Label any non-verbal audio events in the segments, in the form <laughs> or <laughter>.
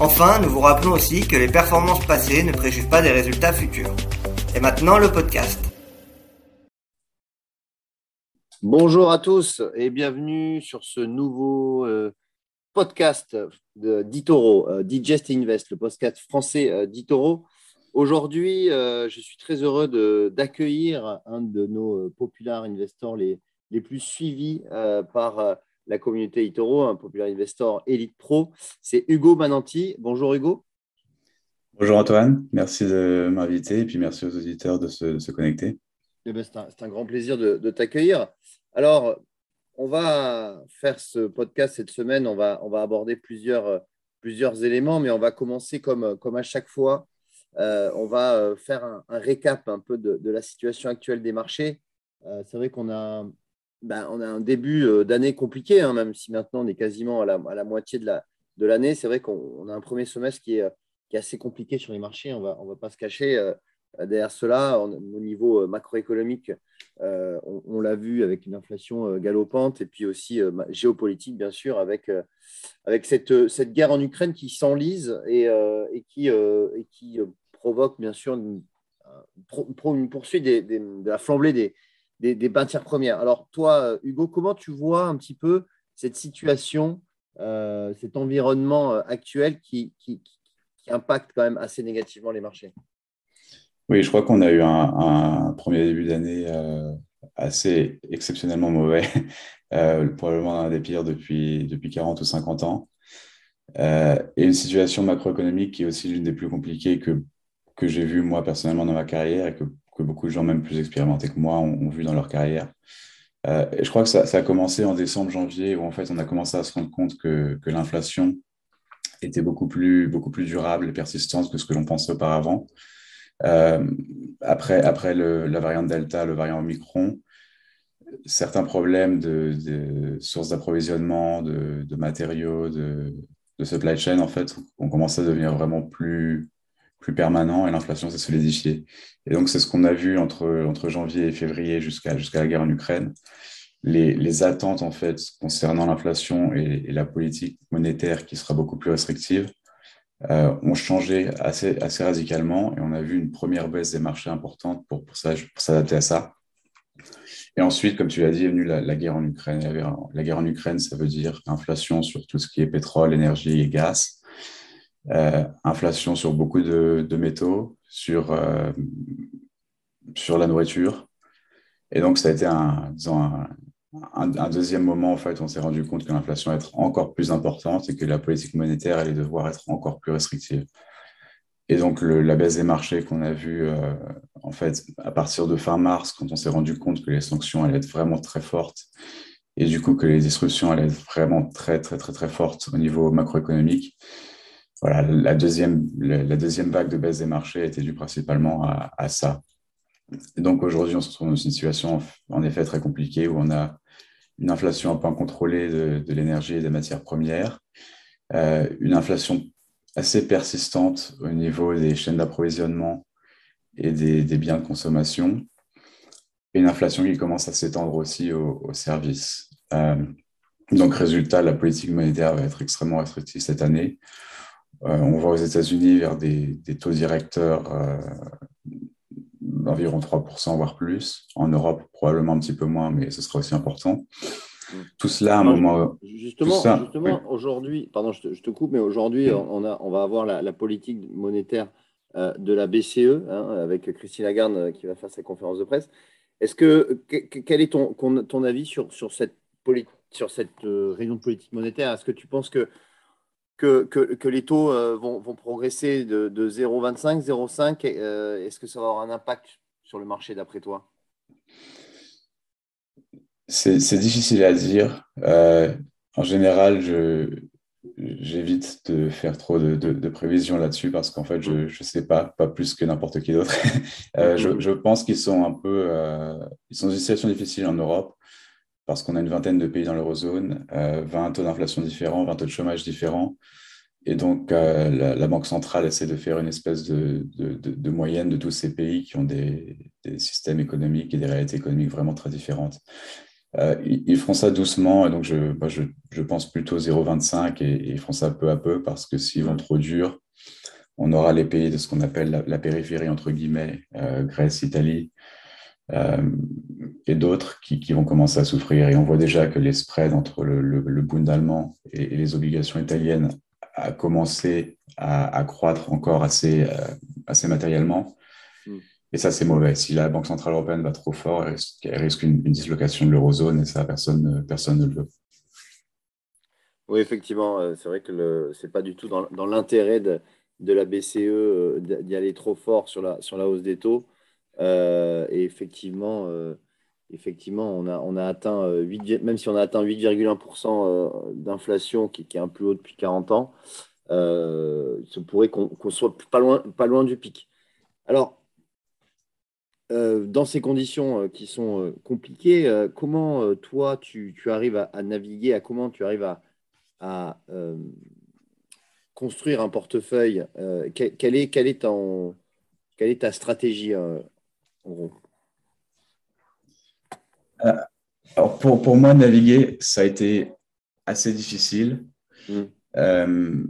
Enfin, nous vous rappelons aussi que les performances passées ne préjugent pas des résultats futurs. Et maintenant, le podcast. Bonjour à tous et bienvenue sur ce nouveau euh, podcast d'Itoro, euh, Digest Invest, le podcast français euh, d'Itoro. Aujourd'hui, je suis très heureux d'accueillir un de nos populaires investors les, les plus suivis par la communauté Itoro, un populaire investor Elite Pro. C'est Hugo Mananti. Bonjour Hugo. Bonjour Antoine, merci de m'inviter et puis merci aux auditeurs de se, connecter. Eh ben, c'est un, grand plaisir de, t'accueillir. Alors, on va faire ce podcast cette semaine, on va, on va aborder plusieurs, plusieurs éléments, mais on va commencer comme, comme à chaque fois. Euh, on va faire un, récap un peu de, la situation actuelle des marchés. Euh, c'est vrai qu'on a ben, on a un début euh, d'année compliqué, hein, même si maintenant on est quasiment à la, moitié de l'année. c'est vrai qu'on a un premier semestre qui est, assez compliqué sur les marchés, on ne va pas se cacher. Euh, derrière cela, au niveau euh, macroéconomique, on, l'a vu avec une inflation galopante et puis aussi géopolitique, bien sûr, avec, cette, guerre en Ukraine qui s'enlise et, qui, provoque, bien sûr, une, poursuite de la flambée des, des, des matières premières. Alors, toi, Hugo, comment tu vois un petit peu cette situation, euh, cet environnement euh, actuel qui, impacte quand même assez négativement les marchés? Oui, je crois qu'on a eu un, premier début d'année euh, assez exceptionnellement mauvais, <laughs> probablement un des pires depuis, depuis 40 ou 50 ans. et une situation macroéconomique qui est aussi l'une des plus compliquées que, que j'ai vues moi personnellement dans ma carrière et que que beaucoup de gens, même plus expérimentés que moi, ont, vu dans leur carrière. Euh, je crois que ça, a commencé en décembre, janvier, où en fait on a commencé à se rendre compte que, l'inflation était beaucoup plus, beaucoup plus durable et persistante que ce que l'on pensait auparavant. Euh, après après le, la variante Delta, le variant Omicron, certains problèmes de, de sources d'approvisionnement, de, de, matériaux, de, de supply chain, en fait, ont commencé à devenir vraiment plus, plus permanent et l'inflation s'est solidifiée. Et donc, c'est ce qu'on a vu entre, entre janvier et février jusqu'à jusqu'à la guerre en Ukraine. Les, les attentes, en fait, concernant l'inflation et, la politique monétaire qui sera beaucoup plus restrictive euh, ont changé assez, assez radicalement et on a vu une première baisse des marchés importante pour, pour, s'adapter à ça. Et ensuite, comme tu l'as dit, est venue la, guerre en Ukraine. La guerre en Ukraine, ça veut dire inflation sur tout ce qui est pétrole, énergie et gaz. Euh, inflation sur beaucoup de, métaux, sur, euh, sur la nourriture. Et donc, ça a été un, un, deuxième moment, en fait, on s'est rendu compte que l'inflation allait être encore plus importante et que la politique monétaire allait devoir être encore plus restrictive. Et donc, la baisse des marchés qu'on a vue, euh, en fait, à partir de fin mars, quand on s'est rendu compte que les sanctions allaient être vraiment très fortes et du coup que les disruptions allaient être vraiment très, très, très, très fortes au niveau macroéconomique, voilà, la deuxième, la deuxième vague de baisse des marchés était due principalement à, ça. donc aujourd'hui, on se retrouve dans une situation en effet très compliquée où on a une inflation un peu incontrôlée de, l'énergie et des matières premières, euh, une inflation assez persistante au niveau des chaînes d'approvisionnement et des, des, biens de consommation, et une inflation qui commence à s'étendre aussi aux, services. Euh, donc, résultat, la politique monétaire va être extrêmement restrictive cette année. Euh, on va aux États-Unis vers des, taux directeurs euh, d'environ 3%, voire plus. En Europe, probablement un petit peu moins, mais ce sera aussi important. Tout cela à un moment. Justement, justement aujourd'hui, pardon, je te, coupe, mais aujourd'hui, on, on va avoir la, politique monétaire euh, de la BCE, hein, avec Christine Lagarde qui va faire sa conférence de presse. Est-ce que, quel est ton, ton avis sur, sur cette, sur cette réunion de politique monétaire? Est-ce que tu penses que que, les taux euh, vont, progresser de, 0,25, 0,5 euh, Est-ce que ça va avoir un impact sur le marché d'après toi? C'est difficile à dire. Euh, en général, j'évite de faire trop de, prévisions là-dessus parce qu'en fait, je ne sais pas, pas plus que n'importe qui d'autre. <laughs> Je, pense qu'ils sont un peu, ils sont dans une situation difficile en Europe parce qu'on a une vingtaine de pays dans l'eurozone, 20 taux d'inflation différents, 20 taux de chômage différents. Et donc, la, Banque centrale essaie de faire une espèce de, moyenne de tous ces pays qui ont des, systèmes économiques et des réalités économiques vraiment très différentes. Euh, ils font ça doucement, donc je, pense plutôt 0,25 et, ils font ça peu à peu parce que s'ils vont trop dur, on aura les pays de ce qu'on appelle la, périphérie, entre guillemets, euh, Grèce, Italie, euh, et d'autres qui, vont commencer à souffrir. Et on voit déjà que les spreads entre le, le, Bund allemand et, les obligations italiennes a commencé à, croître encore assez, assez matériellement. Mm. Et ça, c'est mauvais. Si la Banque Centrale Européenne va trop fort, elle risque, une, dislocation de l'eurozone et ça, personne, personne ne le veut. Oui, effectivement, euh, c'est vrai que ce n'est pas du tout dans, l'intérêt de, la BCE euh, d'y aller trop fort sur la, sur la hausse des taux. Euh, et effectivement, effectivement on, a, on a atteint 8, même si on a atteint 8,1% d'inflation, qui, est un plus haut depuis 40 ans, il se pourrait qu'on soit pas loin, pas loin du pic. Alors, euh, dans ces conditions euh, qui sont euh, compliquées, comment toi tu, arrives à, naviguer, à comment tu arrives à, construire un portefeuille est quelle est ta stratégie en gros alors pour, pour, moi, naviguer, ça a été assez difficile. Mmh.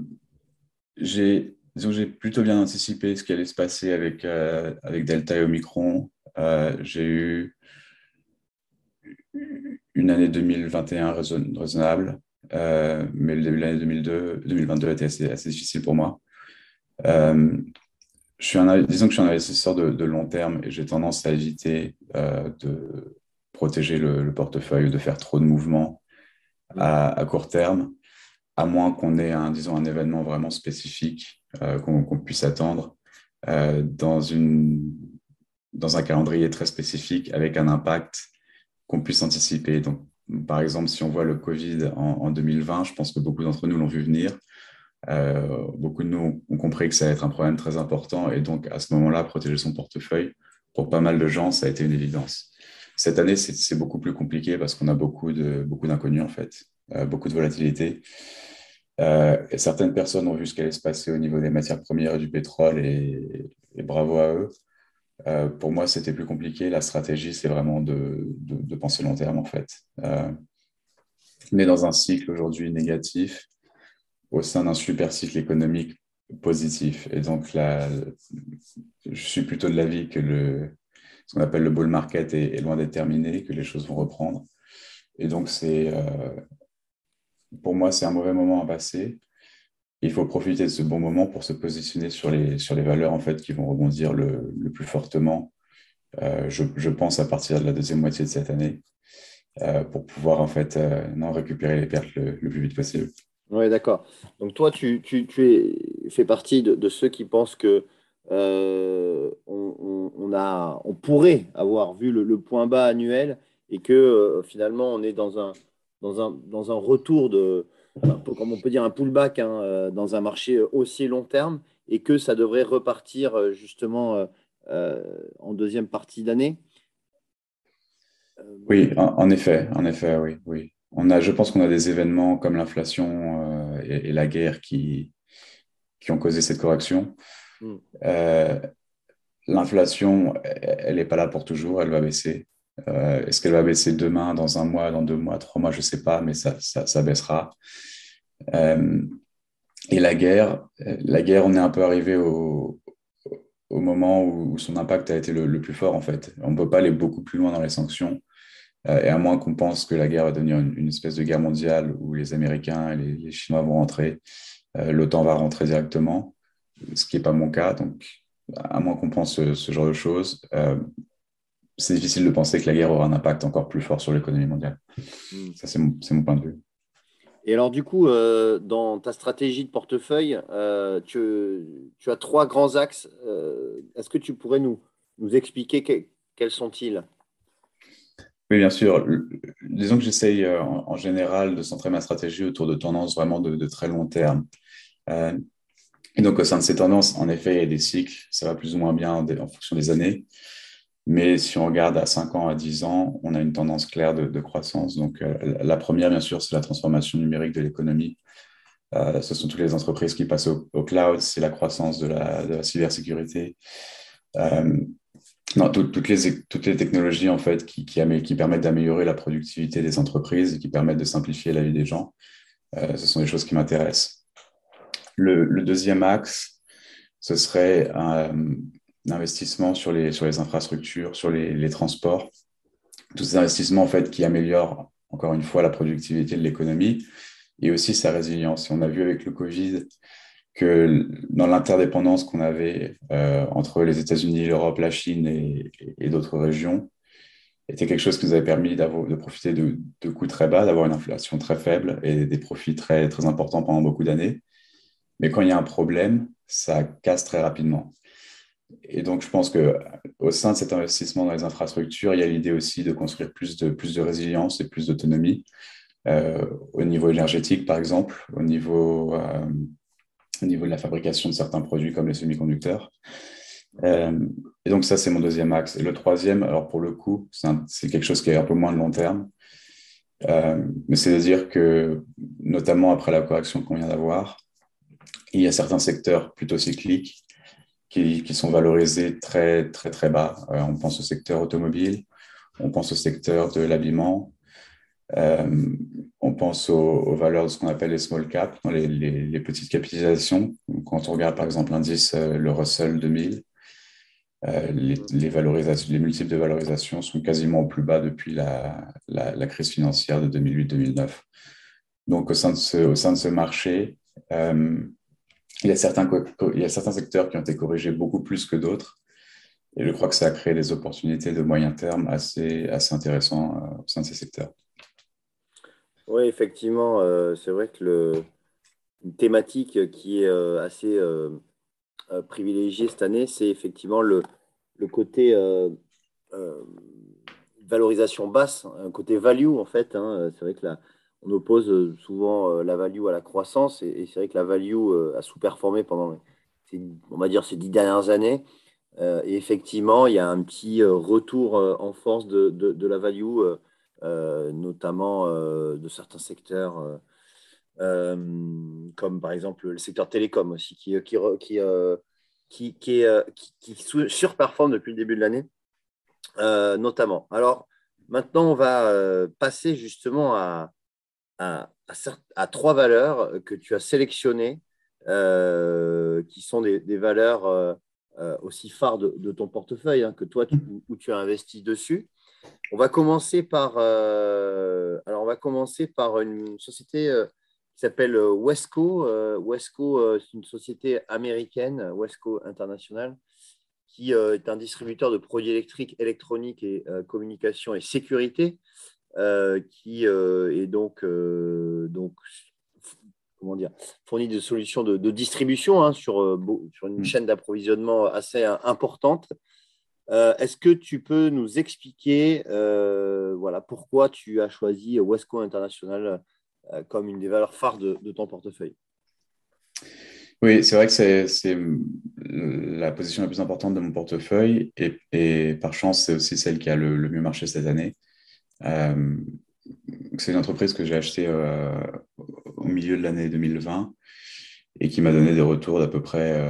j'ai j'ai plutôt bien anticipé ce qui allait se passer avec, euh, avec Delta et Omicron. Euh, j'ai eu une année 2021 raisonnable, euh, mais le début de l'année 2022 était assez, assez, difficile pour moi. Je suis un, disons que je suis un investisseur de, long terme et j'ai tendance à éviter de protéger le, portefeuille ou de faire trop de mouvements à, à court terme, à moins qu'on ait un, disons, un événement vraiment spécifique euh, qu'on puisse attendre euh, dans, une, dans un calendrier très spécifique avec un impact qu'on puisse anticiper. Donc, par exemple, si on voit le Covid en, 2020, je pense que beaucoup d'entre nous l'ont vu venir. Euh, beaucoup de nous ont compris que ça allait être un problème très important et donc à ce moment-là, protéger son portefeuille, pour pas mal de gens, ça a été une évidence. Cette année, c'est beaucoup plus compliqué parce qu'on a beaucoup d'inconnus beaucoup en fait, beaucoup de volatilité. Euh, et certaines personnes ont vu ce qui allait se passer au niveau des matières premières et du pétrole, et, bravo à eux. Euh, pour moi, c'était plus compliqué. La stratégie, c'est vraiment de, de, penser long terme, en fait. Euh, on est dans un cycle aujourd'hui négatif au sein d'un super cycle économique positif. Et donc, là, je suis plutôt de l'avis que le, ce qu'on appelle le bull market est, loin d'être terminé, que les choses vont reprendre. Et donc, c'est pour moi, c'est un mauvais moment à passer. Il faut profiter de ce bon moment pour se positionner sur les, sur les valeurs en fait, qui vont rebondir le, le plus fortement, euh, je, pense, à partir de la deuxième moitié de cette année, euh, pour pouvoir en fait, euh, non, récupérer les pertes le, plus vite possible. Oui, d'accord. Donc toi, tu, tu, tu es, fais partie de, de, ceux qui pensent que on, on, a, on pourrait avoir vu le, point bas annuel et que finalement, on est dans un dans un, dans un retour de, comme on peut dire, un pullback hein, euh, dans un marché aussi long terme et que ça devrait repartir euh, justement euh, en deuxième partie d'année? Oui, en, effet, en effet, oui, oui. On a, je pense qu'on a des événements comme l'inflation et, la guerre qui, qui ont causé cette correction. Hmm. L'inflation, elle n'est pas là pour toujours, elle va baisser. Euh, est-ce qu'elle va baisser demain, dans un mois, dans deux mois, trois mois Je ne sais pas, mais ça, ça, baissera. Euh, et la guerre, la guerre, on est un peu arrivé au, au moment où son impact a été le, plus fort, en fait. On ne peut pas aller beaucoup plus loin dans les sanctions. Euh, et à moins qu'on pense que la guerre va devenir une, espèce de guerre mondiale où les Américains et les, Chinois vont rentrer, l'OTAN va rentrer directement, ce qui n'est pas mon cas. Donc, à moins qu'on pense ce, ce, genre de choses, c'est difficile de penser que la guerre aura un impact encore plus fort sur l'économie mondiale. Hmm. Ça, c'est mon, point de vue. Et alors, du coup, euh, dans ta stratégie de portefeuille, euh, tu, as trois grands axes. Euh, est-ce que tu pourrais nous, nous expliquer quels sont-ils? Oui, bien sûr. Disons que j'essaye en, général de centrer ma stratégie autour de tendances vraiment de, très long terme. et donc, au sein de ces tendances, en effet, il y a des cycles, ça va plus ou moins bien en fonction des années. Mais si on regarde à 5 ans, à 10 ans, on a une tendance claire de, croissance. Donc, la première, bien sûr, c'est la transformation numérique de l'économie. Euh, ce sont toutes les entreprises qui passent au, cloud, c'est la croissance de la, cybersécurité. Euh, non, toutes, les, technologies en fait qui, permettent d'améliorer la productivité des entreprises et qui permettent de simplifier la vie des gens, euh, ce sont des choses qui m'intéressent. Le, deuxième axe, ce serait un, investissement sur les, infrastructures, sur les, les transports. Tous ces investissements en fait qui améliorent encore une fois la productivité de l'économie et aussi sa résilience. on a vu avec le Covid que dans l'interdépendance qu'on avait euh, entre les États-Unis, l'Europe, la Chine et, d'autres régions, était quelque chose qui nous avait permis de profiter de, coûts très bas, d'avoir une inflation très faible et des profits très, très importants pendant beaucoup d'années. Mais quand il y a un problème, ça casse très rapidement. Et donc, je pense qu'au sein de cet investissement dans les infrastructures, il y a l'idée aussi de construire plus de, plus de résilience et plus d'autonomie euh, au niveau énergétique, par exemple, au niveau, euh, au niveau de la fabrication de certains produits comme les semi-conducteurs. Euh, et donc ça, c'est mon deuxième axe. Et le troisième, alors pour le coup, c'est quelque chose qui est un peu moins de long terme. mais c'est de dire que, notamment après la correction qu'on vient d'avoir, il y a certains secteurs plutôt cycliques qui, qui, sont valorisés très, très, très bas. on pense au secteur automobile, on pense au secteur de l'habillement, euh, on pense aux, valeurs de ce qu'on appelle les small caps, les, petites capitalisations. Quand on regarde par exemple l'indice, euh, le Russell 2000, euh, les, multiples de valorisation sont quasiment au plus bas depuis la, crise financière de 2008-2009. Donc au sein de ce, marché, il, y a certains, il y a certains secteurs qui ont été corrigés beaucoup plus que d'autres. Et je crois que ça a créé des opportunités de moyen terme assez, assez intéressantes au sein de ces secteurs. Oui, effectivement, euh, c'est vrai que le, une thématique qui est euh, assez euh, privilégiée cette année, c'est effectivement le, côté valorisation basse, un côté value en fait. Hein. C'est vrai que là, on oppose souvent la value à la croissance et, c'est vrai que la value a sous-performé pendant, on va dire, ces dix dernières années. et effectivement, il y a un petit retour en force de, de la value notamment euh, de certains secteurs, euh, comme par exemple le secteur télécom aussi, qui, qui, qui, qui, qui, surperforme depuis le début de l'année, notamment. Alors, maintenant, on va passer justement à, à, trois valeurs que tu as sélectionnées, qui sont des, valeurs aussi phares de, ton portefeuille, hein, que toi, où tu as investi dessus. On va commencer par, euh, alors on va commencer par une société euh, qui s'appelle euh, Wesco. Wesco, c'est une société américaine, Wesco International, qui est un distributeur de produits électriques, électroniques et communication et sécurité, qui est donc, donc comment dire, fournit des solutions de, distribution hein, sur, sur une mmh. chaîne d'approvisionnement assez importante. Euh, est-ce que tu peux nous expliquer euh, voilà, pourquoi tu as choisi Wesco International euh, comme une des valeurs phares de, ton portefeuille? Oui, c'est vrai que c'est la position la plus importante de mon portefeuille et, par chance, c'est aussi celle qui a le, mieux marché cette année. c'est une entreprise que j'ai achetée au milieu de l'année 2020 et qui m'a donné des retours d'à peu près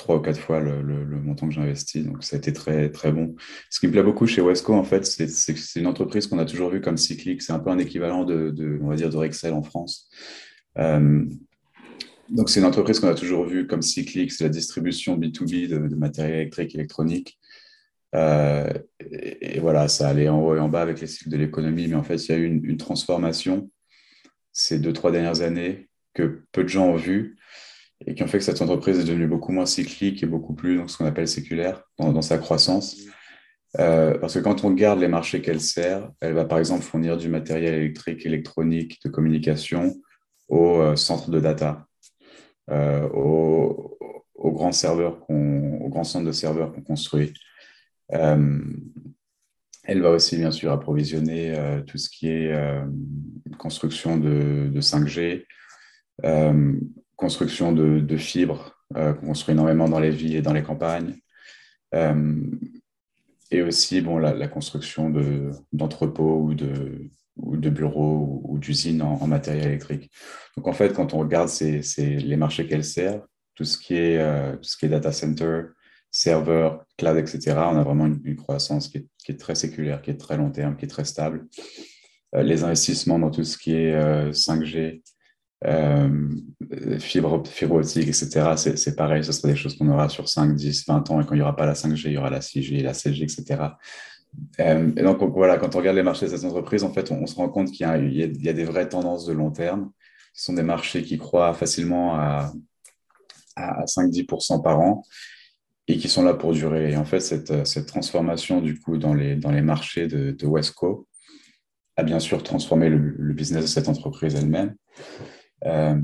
trois ou quatre fois le, montant que j'ai investi. Donc, ça a été très, très bon. Ce qui me plaît beaucoup chez Wesco, en fait, c'est une entreprise qu'on a toujours vue comme cyclique. C'est un peu un équivalent de, on va dire, de Rexel en France. Euh, donc, c'est une entreprise qu'on a toujours vue comme cyclique. C'est la distribution B2B de, matériel électrique, électronique. Euh, et, voilà, ça allait en haut et en bas avec les cycles de l'économie. Mais en fait, il y a eu une, une transformation ces deux, trois dernières années que peu de gens ont vu et qui ont fait que cette entreprise est devenue beaucoup moins cyclique et beaucoup plus donc, ce qu'on appelle séculaire dans, sa croissance. Euh, parce que quand on regarde les marchés qu'elle sert, elle va par exemple fournir du matériel électrique, électronique, de communication aux euh, centres de data, euh, aux, grands serveurs, aux grands centres de serveurs qu'on construit. Elle va aussi, bien sûr, approvisionner tout ce qui est construction de, 5G, construction de, fibres qu'on construit énormément dans les villes et dans les campagnes. et aussi bon, la, construction d'entrepôts ou de, de bureaux ou, d'usines en, matériel électrique. Donc en fait, quand on regarde c'est les marchés qu'elles servent, tout ce qui est, euh, tout ce qui est data center, serveur, cloud, etc., on a vraiment une, croissance qui est, qui est, très séculaire, qui est très long terme, qui est très stable. Euh, les investissements dans tout ce qui est 5G, euh, fibre, fibre optique, etc., c'est pareil, ce sera des choses qu'on aura sur 5, 10, 20 ans, et quand il n'y aura pas la 5G, il y aura la 6G, la 7G, etc. Euh, et donc, voilà, quand on regarde les marchés de ces entreprises, en fait, on, se rend compte qu'il y, a des vraies tendances de long terme. Ce sont des marchés qui croient facilement à, à 5-10% par an et qui sont là pour durer. Et en fait, cette, cette transformation, du coup, dans les, dans les marchés de, Westco a bien sûr transformé le, business de cette entreprise elle-même. Euh,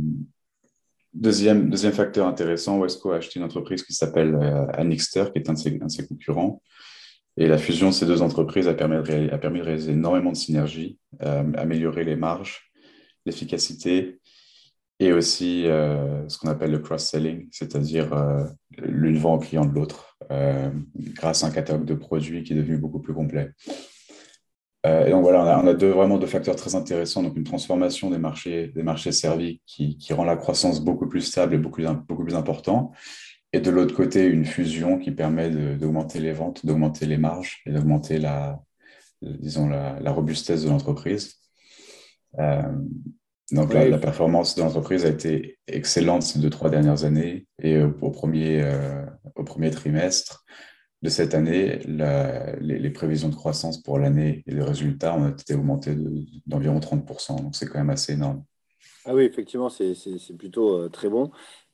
deuxième, facteur intéressant, Westco a acheté une entreprise qui s'appelle euh, Anixter, qui est un de ses, concurrents, et la fusion de ces deux entreprises a permis de, réaliser énormément de synergies, euh, améliorer les marges, l'efficacité et aussi ce qu'on appelle le cross-selling, c'est-à-dire l'une vend au client de l'autre grâce à un catalogue de produits qui est devenu beaucoup plus complet. Et donc voilà, on a, deux, vraiment deux facteurs très intéressants. Donc une transformation des marchés, des marchés servis qui, qui rend la croissance beaucoup plus stable et beaucoup, beaucoup plus important et de l'autre côté, une fusion qui permet d'augmenter les ventes, d'augmenter les marges et d'augmenter la, disons, la, robustesse de l'entreprise. Euh, donc la, performance de l'entreprise a été excellente ces deux, trois dernières années. Et euh, au, premier, euh, au premier trimestre de cette année, les, prévisions de croissance pour l'année et les résultats ont été augmentés d'environ 30%. Donc c'est quand même assez énorme. Ah oui, effectivement, c'est plutôt très bon.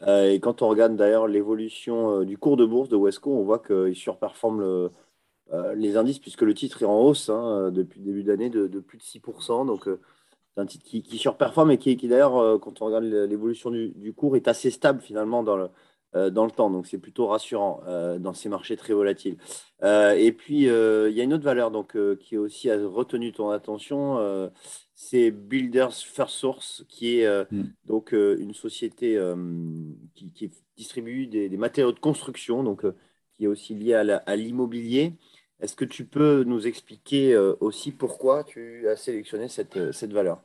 Euh, et quand on regarde d'ailleurs l'évolution euh, du cours de bourse de Wesco, on voit qu'il surperforme euh, les indices puisque le titre est en hausse hein, depuis le début d'année de, de, plus de 6%. Donc, c'est un titre qui, surperforme et qui, d'ailleurs, quand on regarde l'évolution du, cours, est assez stable finalement dans le, dans le temps. Donc, c'est plutôt rassurant dans ces marchés très volatiles. et puis, il y a une autre valeur donc, qui aussi a retenu ton attention c'est Builders First Source, qui est euh, hmm. donc euh, une société euh, qui, distribue des, matériaux de construction, donc qui est aussi liée à l'immobilier. Est-ce que tu peux nous expliquer aussi pourquoi tu as sélectionné cette, cette valeur?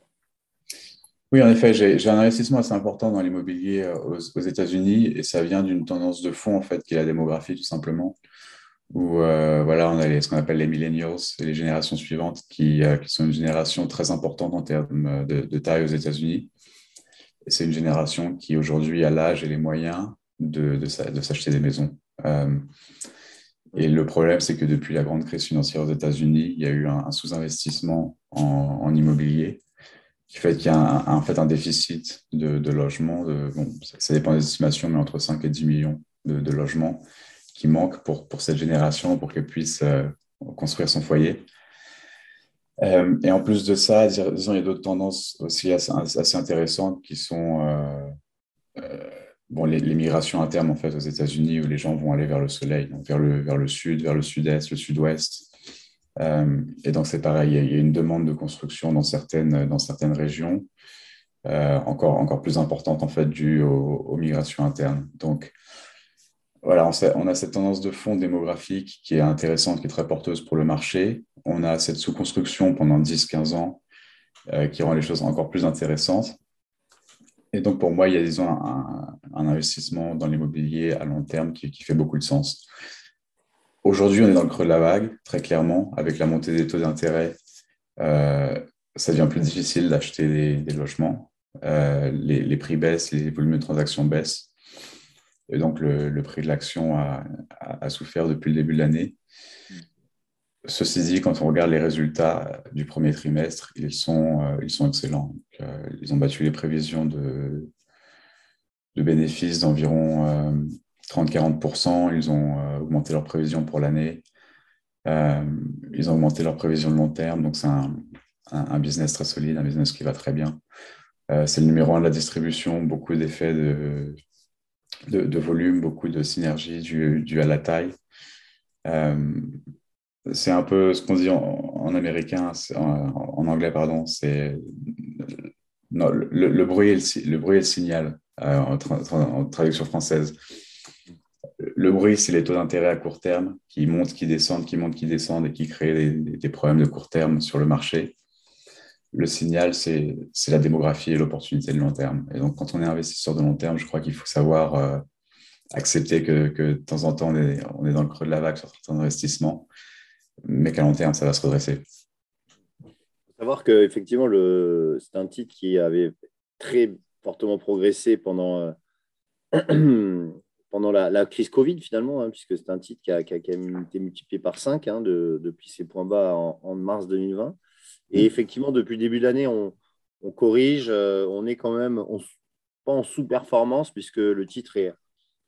Oui, en effet, j'ai un investissement assez important dans l'immobilier aux, aux États-Unis et ça vient d'une tendance de fond, en fait, qui est la démographie, tout simplement où euh, voilà, on a ce qu'on appelle les millennials et les générations suivantes qui, euh, sont une génération très importante en termes de, taille aux États-Unis. C'est une génération qui aujourd'hui a l'âge et les moyens de, s'acheter des maisons. Euh, et le problème, c'est que depuis la grande crise financière aux États-Unis, il y a eu un, sous-investissement en, en, immobilier qui fait qu'il y a un, fait un déficit de, logements. Bon, ça, dépend des estimations, mais entre 5 et 10 millions de logements qui manque pour, pour cette génération, pour qu'elle puisse euh, construire son foyer. Euh, et en plus de ça, disons, il y a d'autres tendances aussi assez, intéressantes qui sont euh, bon, les, migrations internes en fait, aux États-Unis où les gens vont aller vers le soleil, vers le, vers le sud, vers le sud-est, le sud-ouest. Et donc c'est pareil, il y, a, une demande de construction dans certaines, dans certaines régions, encore, encore plus importante en fait due aux, aux migrations internes. Donc voilà, on, a cette tendance de fond démographique qui est intéressante, qui est très porteuse pour le marché. On a cette sous-construction pendant 10-15 ans euh, qui rend les choses encore plus intéressantes. Et donc, pour moi, il y a disons, un, investissement dans l'immobilier à long terme qui, fait beaucoup de sens. Aujourd'hui, on est dans le creux de la vague, très clairement, avec la montée des taux d'intérêt. Euh, ça devient plus difficile d'acheter des, logements. Euh, les, prix baissent, les volumes de transactions baissent. Et donc, le, prix de l'action a, souffert depuis le début de l'année. Ceci dit, quand on regarde les résultats du premier trimestre, ils sont, euh, excellents. Ils ont battu les prévisions de bénéfices d'environ 30-40%. Euh, ils ont augmenté leurs prévisions pour l'année. ils ont augmenté leurs prévisions de long terme. Donc, c'est un, un, business très solide, un business qui va très bien. c'est le numéro un de la distribution, beaucoup d'effets de, de, volume, beaucoup de synergie due, à la taille. Euh, c'est un peu ce qu'on dit en, américain, en, anglais, pardon, c'est le, le, bruit et le signal euh, en, traduction française. Le bruit, c'est les taux d'intérêt à court terme qui montent, qui descendent, qui montent, qui descendent et qui créent des, problèmes de court terme sur le marché. Le signal, c'est la démographie et l'opportunité de long terme. Et donc, quand on est investisseur de long terme, je crois qu'il faut savoir euh, accepter que, que, de temps en temps, on est, dans le creux de la vague sur certains investissements mais qu'à long terme, ça va se redresser. Il faut savoir qu'effectivement, c'est un titre qui avait très fortement progressé pendant, euh, <clears throat> pendant la, crise Covid, finalement, hein, puisque c'est un titre qui a, qui a, été multiplié par 5 hein, depuis ses points bas en, mars 2020. Et effectivement, depuis le début de l'année, on, corrige, euh, on est quand même pas en sous-performance, puisque le titre est à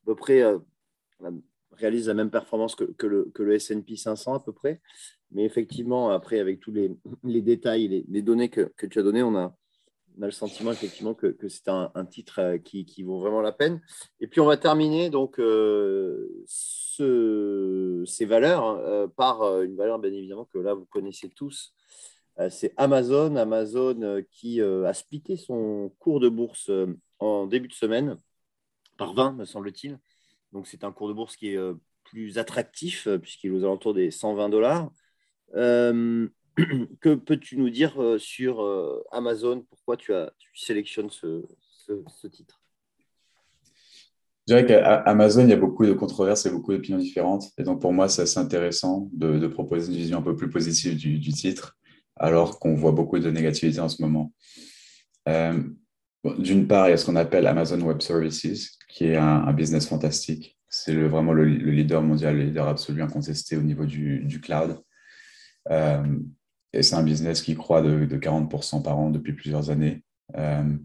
peu près euh, réalise la même performance que, le, que le S&P 500 à peu près. Mais effectivement, après, avec tous les, les détails, les, données que, que, tu as données, on a, on a le sentiment effectivement que, c'est un, titre euh, qui, vaut vraiment la peine. Et puis, on va terminer donc euh, ce, ces valeurs hein, euh, par une valeur, bien évidemment, que là, vous connaissez tous. c'est Amazon. Amazon qui a splitté son cours de bourse en début de semaine par 20, me semble-t-il. Donc, c'est un cours de bourse qui est plus attractif puisqu'il est aux alentours des 120 dollars. Euh, que peux-tu nous dire sur Amazon? Pourquoi tu, as, sélectionnes ce, titre? Je dirais qu'à Amazon, il y a beaucoup de controverses et beaucoup d'opinions différentes. Et donc, pour moi, c'est assez intéressant de, proposer une vision un peu plus positive du, titre, alors qu'on voit beaucoup de négativité en ce moment. D'une part, il y a ce qu'on appelle Amazon Web Services, qui est un, business fantastique. C'est vraiment le, leader mondial, le leader absolu incontesté au niveau du, cloud. Euh, et c'est un business qui croît de, 40% par an depuis plusieurs années. Euh,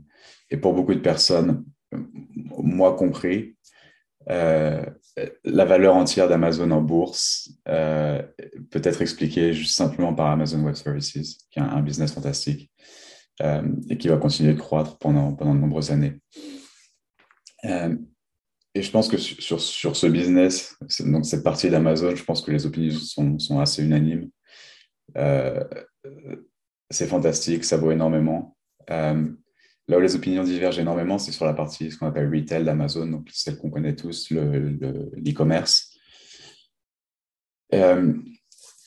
et pour beaucoup de personnes, moi compris, euh, la valeur entière d'Amazon en bourse peut être expliquée juste simplement par Amazon Web Services, qui est un business fantastique. Euh, et qui va continuer de croître pendant, pendant de nombreuses années. Euh, et je pense que sur, sur ce business, donc cette partie d'Amazon, je pense que les opinions sont, sont assez unanimes. Euh, c'est fantastique, ça vaut énormément. là où les opinions divergent énormément, c'est sur la partie, ce qu'on appelle retail d'Amazon, donc celle qu'on connaît tous, l'e-commerce. Le,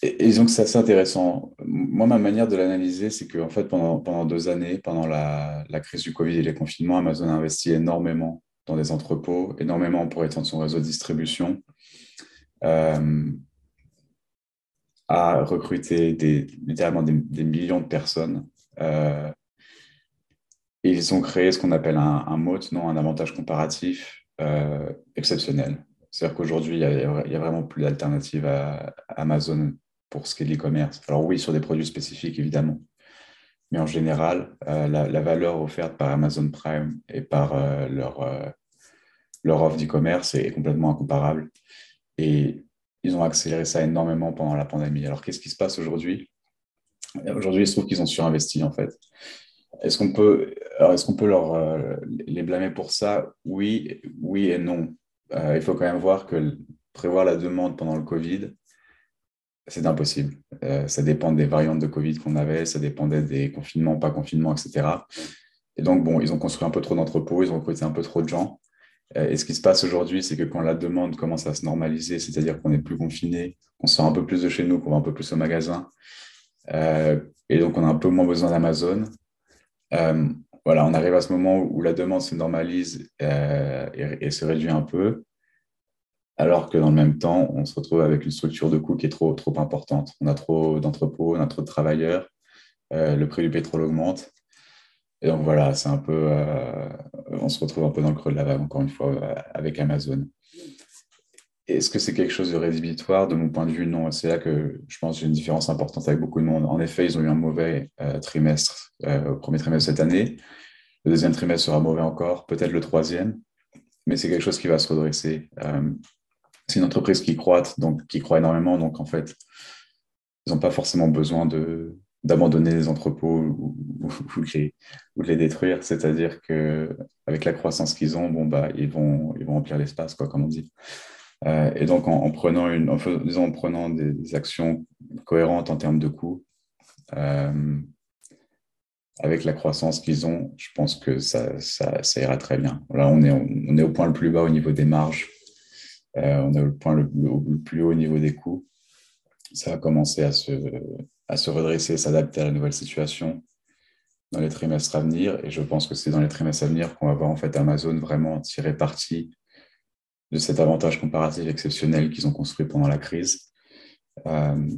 et, donc, c'est assez intéressant. Moi, ma manière de l'analyser, c'est qu'en fait, pendant, deux années, pendant la, crise du Covid et les confinements, Amazon a investi énormément dans des entrepôts, énormément pour étendre son réseau de distribution, euh, a recruté des, littéralement des, millions de personnes. Euh, ils ont créé ce qu'on appelle un, un moat, non, un avantage comparatif euh, exceptionnel. C'est-à-dire qu'aujourd'hui, il n'y a, vraiment plus d'alternative à Amazon pour ce qui est de l'e-commerce. Alors oui, sur des produits spécifiques, évidemment. Mais en général, euh, la, valeur offerte par Amazon Prime et par leur, offre d'e-commerce est, complètement incomparable. Et ils ont accéléré ça énormément pendant la pandémie. Alors qu'est-ce qui se passe aujourd'hui? Aujourd'hui, il se trouve qu'ils ont surinvesti, en fait. Est-ce qu'on peut, est-ce qu'on peut leur, les blâmer pour ça? Oui, oui et non. il faut quand même voir que prévoir la demande pendant le Covid, c'est impossible. Euh, ça dépend des variantes de Covid qu'on avait, ça dépendait des confinements, pas confinements, etc. Et donc, bon, ils ont construit un peu trop d'entrepôts, ils ont recruté un peu trop de gens. Euh, et ce qui se passe aujourd'hui, c'est que quand la demande commence à se normaliser, c'est-à-dire qu'on n'est plus confiné, qu'on sort un peu plus de chez nous, qu'on va un peu plus au magasin, euh, et donc on a un peu moins besoin d'Amazon. voilà, on arrive à ce moment où la demande se normalise et, se réduit un peu alors que dans le même temps, on se retrouve avec une structure de coût qui est trop, trop importante. On a trop d'entrepôts, on a trop de travailleurs, euh, le prix du pétrole augmente. Et donc voilà, c'est un peu, euh, on se retrouve un peu dans le creux de la vague, encore une fois, euh, avec Amazon. Est-ce que c'est quelque chose de rédhibitoire? De mon point de vue, non. C'est là que je pense qu'il y a une différence importante avec beaucoup de monde. En effet, ils ont eu un mauvais trimestre au premier trimestre de cette année. Le deuxième trimestre sera mauvais encore, peut-être le troisième, mais c'est quelque chose qui va se redresser c'est une entreprise qui croît, donc qui croît énormément. Donc, en fait, ils n'ont pas forcément besoin de, d'abandonner les entrepôts ou, <laughs> ou, les, ou les, détruire. C'est-à-dire qu'avec la croissance qu'ils ont, bon, bah, ils, vont, ils vont remplir l'espace, quoi, comme on dit. Euh, et donc, en, prenant, une, en, en prenant des, actions cohérente en termes de coûts. avec la croissance qu'ils ont, je pense que ça, ça, ira très bien. Là, on est, on est au point le plus bas au niveau des marges. on est au point le, le, plus haut au niveau des coûts. Ça va commencer à se, à se redresser, s'adapter à la nouvelle situation dans les trimestres à venir. Et je pense que c'est dans les trimestres à venir qu'on va voir en fait Amazon vraiment tirer parti de cet avantage comparatif exceptionnel qu'ils ont construit pendant la crise. Euh,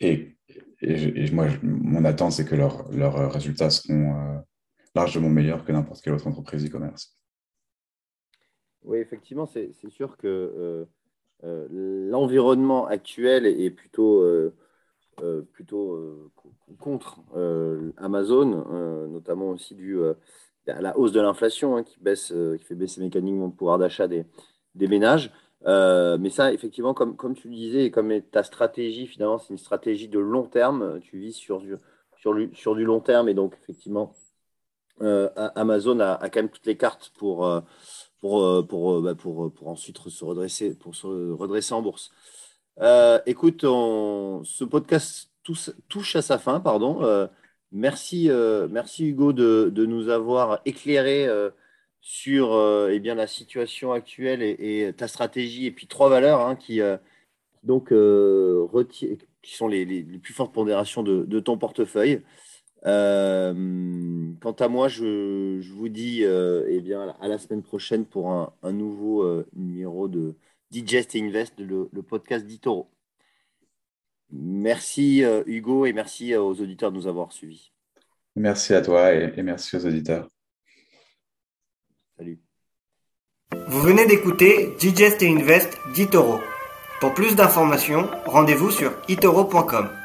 et, moi, mon attente, c'est que leurs résultats seront euh, largement meilleurs que n'importe quelle autre entreprise e-commerce. Oui, effectivement, c'est sûr que euh, l'environnement actuel est plutôt euh, plutôt euh, contre euh, Amazon, notamment aussi dû à la hausse de l'inflation hein, qui, baisse, qui fait baisser mécaniquement le pouvoir d'achat des, ménages. mais ça, effectivement, comme, tu le disais, et comme ta stratégie, finalement, c'est une stratégie de long terme. Tu vis sur du, sur du long terme. Et donc, effectivement, Amazon a, quand même toutes les cartes pour, pour, pour, bah, pour, pour, ensuite se redresser, pour se redresser en bourse. Euh, écoute, ce podcast touche, à sa fin, pardon. Euh, merci, euh, merci Hugo de, nous avoir éclairé sur eh bien, la situation actuelle et, ta stratégie, et puis trois valeurs hein, qui, donc, qui sont les, plus fortes pondérations de, ton portefeuille. quant à moi, je, vous dis eh bien, à la semaine prochaine pour un, un nouveau numéro de Digest et Invest, le, podcast d'Itoro. Merci euh, Hugo et merci euh, aux auditeurs de nous avoir suivis. Merci à toi et, merci aux auditeurs. Salut. Vous venez d'écouter Digest et Invest d'Itoro. Pour plus d'informations, rendez-vous sur itoro.com.